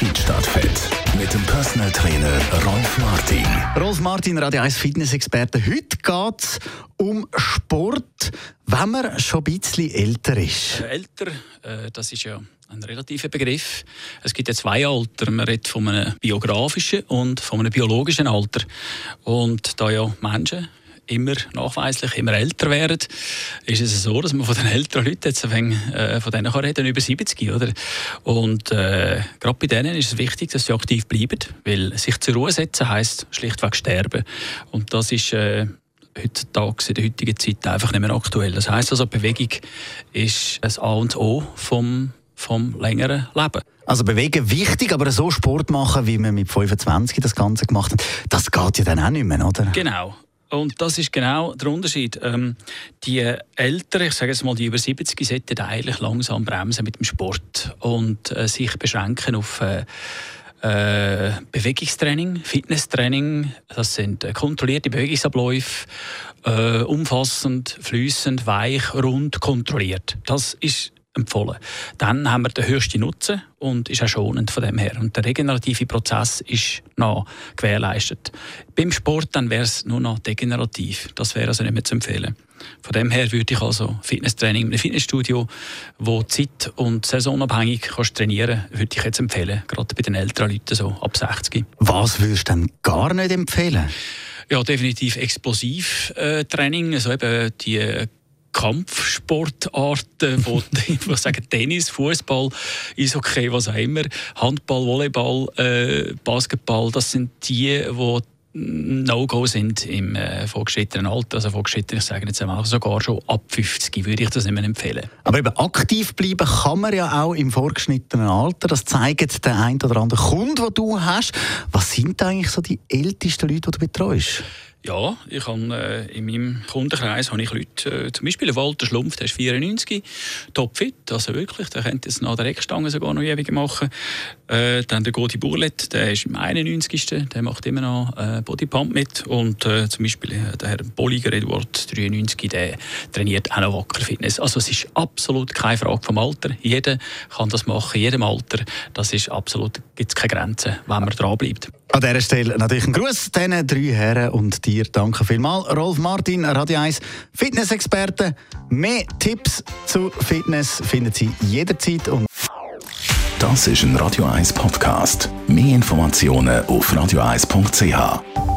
Feedstadtfett mit dem Personal Trainer Rolf Martin. Rolf Martin, Radio 1 Fitness-Experte. Heute geht es um Sport, wenn man schon ein bisschen älter ist. Äh, älter, äh, das ist ja ein relativer Begriff. Es gibt ja zwei Alter. Man redet von einem biografischen und von einem biologischen Alter. Und da ja Menschen immer nachweislich immer älter werden, ist es so, dass man von den älteren Leuten jetzt ein äh, von denen kann reden über 70, oder? Und äh, gerade bei denen ist es wichtig, dass sie aktiv bleiben, weil sich zur Ruhe setzen heißt schlichtweg sterben. Und das ist äh, heutzutage in der heutigen Zeit einfach nicht mehr aktuell. Das heißt also, Bewegung ist ein A und O vom vom längeren Leben. Also bewegen wichtig, aber so Sport machen, wie man mit 25 das Ganze gemacht hat, das geht ja dann auch nicht mehr, oder? Genau. Und das ist genau der Unterschied. Ähm, die Älteren, ich sage jetzt mal die über 70, sollten eigentlich langsam bremsen mit dem Sport und äh, sich beschränken auf äh, äh, Bewegungstraining, Fitnesstraining. Das sind äh, kontrollierte Bewegungsabläufe, äh, umfassend, flüssend, weich, rund, kontrolliert. Das ist empfohlen. Dann haben wir den höchsten Nutzen und ist auch schonend von dem her. Und der regenerative Prozess ist noch gewährleistet. Beim Sport dann wäre es nur noch degenerativ. Das wäre also nicht mehr zu empfehlen. Von dem her würde ich also Fitnesstraining in einem Fitnessstudio, wo zeit- und saisonabhängig kannst trainieren würde ich jetzt empfehlen. Gerade bei den älteren Leuten, so ab 60. Was würdest du denn gar nicht empfehlen? Ja, definitiv Explosivtraining, also eben die Kampfsportarten, wo, ich sage Tennis, Fußball, Eishockey, was auch immer, Handball, Volleyball, äh, Basketball, das sind die, die No-Go sind im äh, vorgeschrittenen Alter, also vorgeschritten, ich sage jetzt einmal sogar schon ab 50 würde ich das nicht mehr empfehlen. Aber eben aktiv bleiben kann man ja auch im vorgeschnittenen Alter. Das zeigt der ein oder andere Kunde, den du hast. Was sind eigentlich so die ältesten Leute, die du betreust? Ja, ich habe, äh, in meinem Kundenkreis habe ich Leute, äh, zum Beispiel Walter Schlumpf, der ist 94, topfit, also wirklich, der könnte jetzt nach der Eckstange sogar noch ewig machen. Äh, dann der Godi Burlet, der ist im 91. Der macht immer noch äh, Bodypump mit und äh, zum Beispiel äh, der Herr Bolliger Eduard, 93, der trainiert auch noch Wacker Fitness. Also es ist absolut keine Frage vom Alter. Jeder kann das machen, jedem Alter. Das ist absolut, gibt es keine Grenzen, wenn man dranbleibt. An dieser Stelle natürlich ein Gruß diesen drei Herren und dir danke vielmals. Rolf Martin, Radio 1 Fitness-Experte. Mehr Tipps zur Fitness finden Sie jederzeit. Und das ist ein Radio 1 Podcast. Mehr Informationen auf radio1.ch.